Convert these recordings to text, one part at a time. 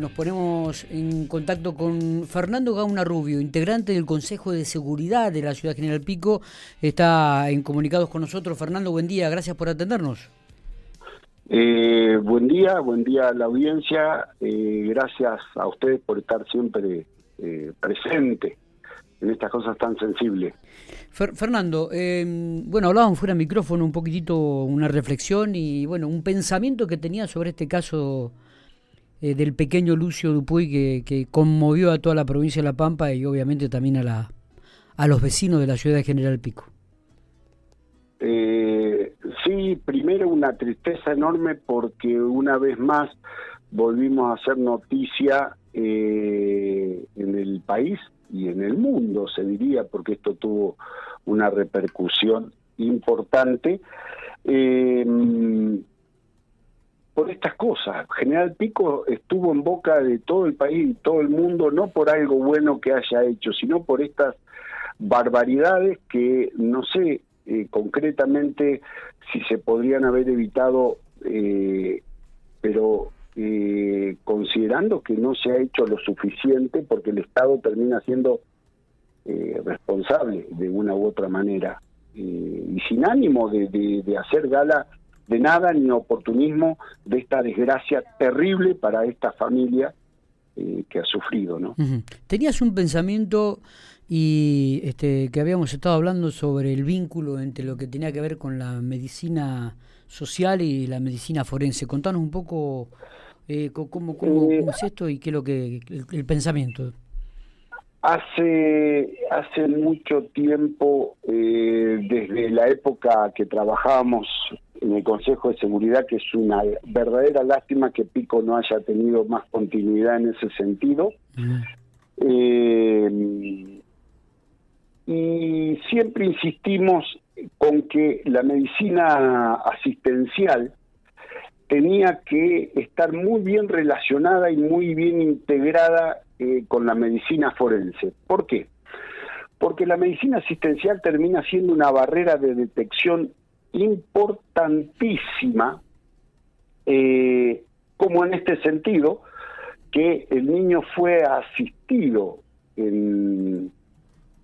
nos ponemos en contacto con Fernando Gauna Rubio, integrante del Consejo de Seguridad de la Ciudad General Pico. Está en comunicados con nosotros. Fernando, buen día, gracias por atendernos. Eh, buen día, buen día a la audiencia. Eh, gracias a ustedes por estar siempre eh, presente en estas cosas tan sensibles. Fernando, bueno, hablábamos fuera de micrófono un poquitito, una reflexión y bueno, un pensamiento que tenía sobre este caso eh, del pequeño Lucio Dupuy que, conmovió a toda la provincia de La Pampa y obviamente también a, la, a los vecinos de la ciudad de General Pico. Eh, sí, primero una tristeza enorme porque una vez más volvimos a hacer noticia eh, en el país y en el mundo, se diría, porque esto tuvo una repercusión importante. Por estas cosas. General Pico estuvo en boca de todo el país y todo el mundo, no por algo bueno que haya hecho, sino por estas barbaridades que no sé eh, concretamente si se podrían haber evitado, eh, pero eh, considerando que no se ha hecho lo suficiente porque el Estado termina siendo responsable de una u otra manera y sin ánimo de, de hacer gala de nada ni oportunismo de esta desgracia terrible para esta familia eh, que ha sufrido, ¿no? Tenías un pensamiento y este que habíamos estado hablando sobre el vínculo entre lo que tenía que ver con la medicina social y la medicina forense. Contanos un poco eh, cómo, cómo, eh, es esto y qué es lo que el, pensamiento. Hace hace mucho tiempo, desde la época que trabajábamos en el Consejo de Seguridad, que es una verdadera lástima que Pico no haya tenido más continuidad en ese sentido. Eh, y siempre insistimos con que la medicina asistencial tenía que estar muy bien relacionada y muy bien integrada eh, con la medicina forense. ¿Por qué? Porque la medicina asistencial termina siendo una barrera de detección importantísima, eh, como en este sentido, que el niño fue asistido en,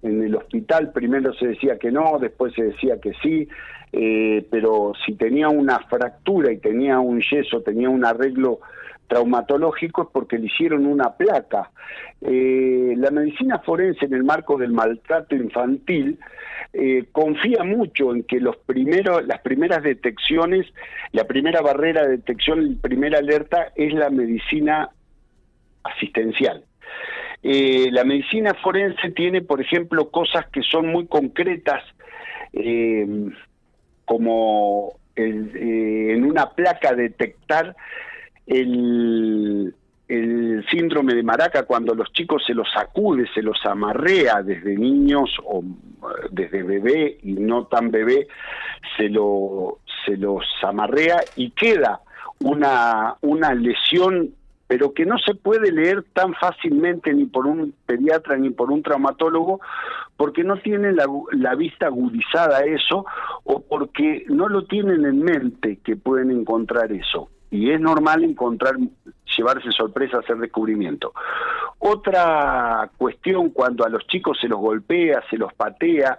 el hospital, primero se decía que no, después se decía que sí, eh, pero si tenía una fractura y tenía un yeso, tenía un arreglo traumatológico es porque le hicieron una placa. Eh, la medicina forense en el marco del maltrato infantil eh, confía mucho en que los primeros, las primeras detecciones, la primera barrera de detección, la primera alerta es la medicina asistencial. Eh, la medicina forense tiene, por ejemplo, cosas que son muy concretas, como en una placa detectar el, síndrome de Maraca cuando los chicos se los sacude, se los amarrea desde niños o eh, desde bebé y no tan bebé, se, lo, se los amarrea y queda una, una lesión pero que no se puede leer tan fácilmente ni por un pediatra ni por un traumatólogo porque no tienen la, la, vista agudizada a eso o porque no lo tienen en mente que pueden encontrar eso. Y es normal encontrar llevarse sorpresa, hacer descubrimiento. Otra cuestión, cuando a los chicos se los golpea, se los patea,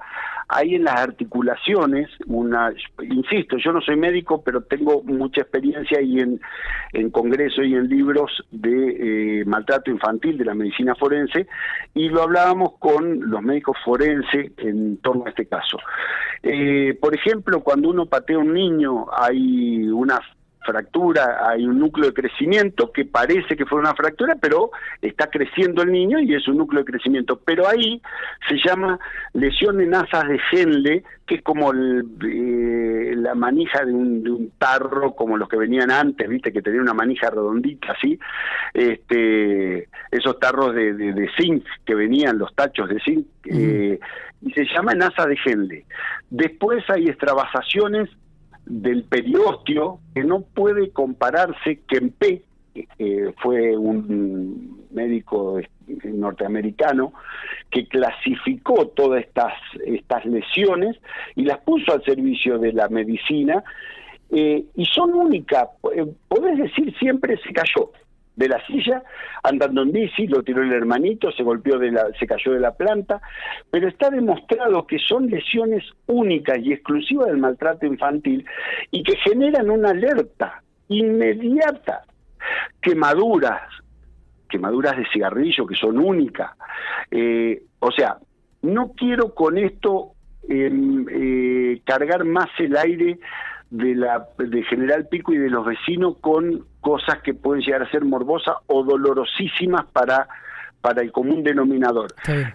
hay en las articulaciones una, insisto, yo no soy médico, pero tengo mucha experiencia y en, en congreso y en libros de eh, maltrato infantil de la medicina forense, y lo hablábamos con los médicos forenses en torno a este caso. Eh, por ejemplo, cuando uno patea a un niño, hay unas fractura, hay un núcleo de crecimiento que parece que fue una fractura, pero está creciendo el niño y es un núcleo de crecimiento. Pero ahí se llama lesión en asas de Genle, que es como eh, la manija de un, tarro, como los que venían antes, viste, que tenía una manija redondita así, este, esos tarros de, zinc que venían, los tachos de zinc, eh, y se llama en asa de Genle. Después hay extravasaciones del periostio que no puede compararse Kempe, que fue un médico norteamericano que clasificó todas estas, estas lesiones y las puso al servicio de la medicina eh, y son únicas, eh, podés decir siempre se cayó, de la silla, andando en bici, lo tiró el hermanito, se golpeó de la, se cayó de la planta, pero está demostrado que son lesiones únicas y exclusivas del maltrato infantil y que generan una alerta inmediata, quemaduras, quemaduras de cigarrillo que son únicas. Eh, o sea, no quiero con esto em, eh, cargar más el aire de la de General Pico y de los vecinos con cosas que pueden llegar a ser morbosas o dolorosísimas para para el común denominador.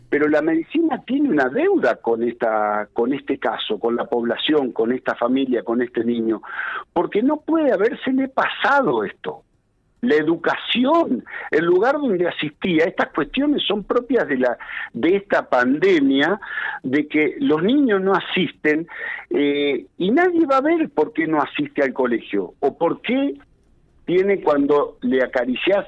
Pero la medicina tiene una deuda con esta con este caso, con la población, con esta familia, con este niño, porque no puede habérsele pasado esto la educación, el lugar donde asistía, estas cuestiones son propias de la de esta pandemia, de que los niños no asisten eh, y nadie va a ver por qué no asiste al colegio o por qué tiene cuando le acaricias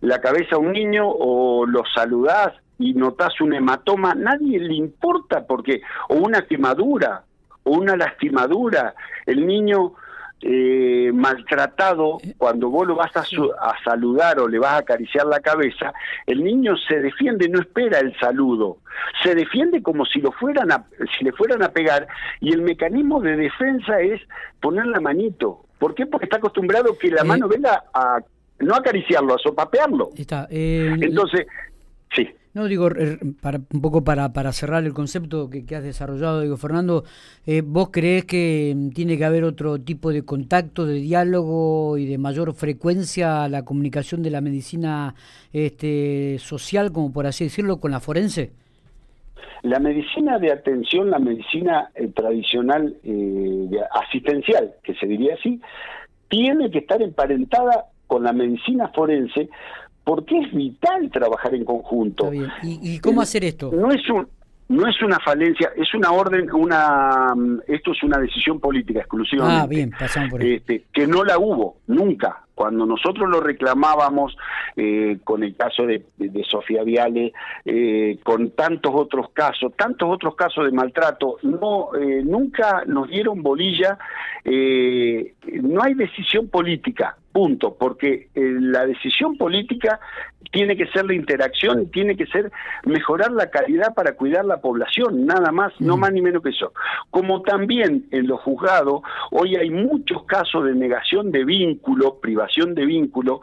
la cabeza a un niño o lo saludás y notas un hematoma, nadie le importa porque o una quemadura o una lastimadura, el niño eh, maltratado, cuando vos lo vas a, a, saludar o le vas a acariciar la cabeza, el niño se defiende, no espera el saludo, se defiende como si lo fueran a, si le fueran a pegar y el mecanismo de defensa es poner la manito. ¿Por qué? Porque está acostumbrado que la eh, mano venga a no acariciarlo, a sopapearlo. Está, eh, Entonces, sí. No, digo, para, un poco para, para cerrar el concepto que, has desarrollado, digo, Fernando, eh, ¿vos crees que mm, tiene que haber otro tipo de contacto, de diálogo y de mayor frecuencia a la comunicación de la medicina este, social, como por así decirlo, con la forense? La medicina de atención, la medicina eh, tradicional eh, asistencial, que se diría así, tiene que estar emparentada con la medicina forense porque es vital trabajar en conjunto. ¿Y, cómo hacer esto? No es un no es una falencia, es una orden, una esto es una decisión política exclusivamente. Ah, bien, pasamos por este, que no la hubo nunca. Cuando nosotros lo reclamábamos eh, con el caso de, Sofía Viale, eh, con tantos otros casos, tantos otros casos de maltrato, no eh, nunca nos dieron bolilla. no hay decisión política punto, porque eh, la decisión política tiene que ser la interacción, tiene que ser mejorar la calidad para cuidar la población, nada más, no mm. más ni menos que eso. Como también en los juzgados, hoy hay muchos casos de negación de vínculo, privación de vínculo,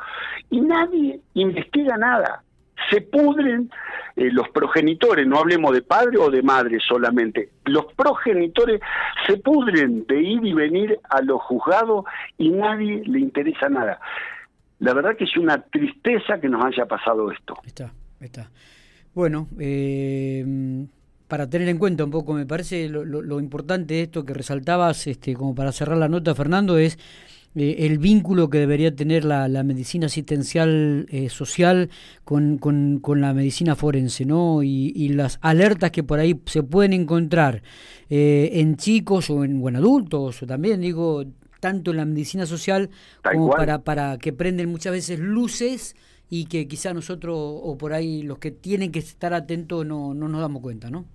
y nadie investiga nada se pudren eh, los progenitores, no hablemos de padre o de madre solamente, los progenitores se pudren de ir y venir a los juzgados y nadie le interesa nada. La verdad que es una tristeza que nos haya pasado esto. Está, está. Bueno, eh, para tener en cuenta un poco, me parece lo, lo importante de esto que resaltabas, este, como para cerrar la nota, Fernando, es eh, el vínculo que debería tener la, medicina asistencial eh, social con, con, la medicina forense, ¿no? Y, las alertas que por ahí se pueden encontrar eh, en chicos o en, adultos, o también, digo, tanto en la medicina social como para, para que prenden muchas veces luces y que quizá nosotros o por ahí los que tienen que estar atentos no, no nos damos cuenta, ¿no?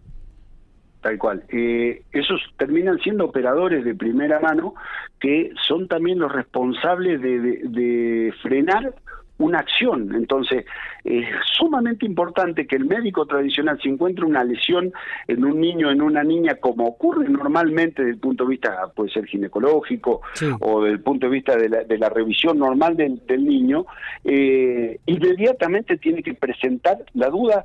Tal cual. Eh, esos terminan siendo operadores de primera mano que son también los responsables de, frenar una acción. Entonces, es sumamente importante que el médico tradicional, si encuentra una lesión en un niño, en una niña, como ocurre normalmente desde el punto de vista, puede ser ginecológico o desde el punto de vista de la, revisión normal del, niño, eh, inmediatamente tiene que presentar la duda,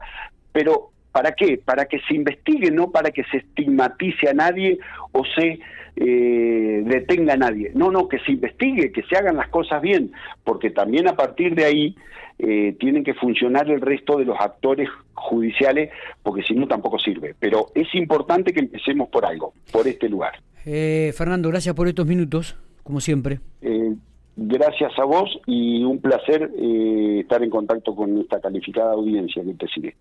pero ¿Para qué? Para que se investigue, no para que se estigmatice a nadie o se eh, detenga a nadie. No, no, que se investigue, que se hagan las cosas bien, porque también a partir de ahí eh, tienen que funcionar el resto de los actores judiciales, porque si no tampoco sirve. Pero es importante que empecemos por algo, por este lugar. Eh, Fernando, gracias por estos minutos, como siempre. gracias a vos y un placer estar en contacto con esta calificada audiencia que te sigue.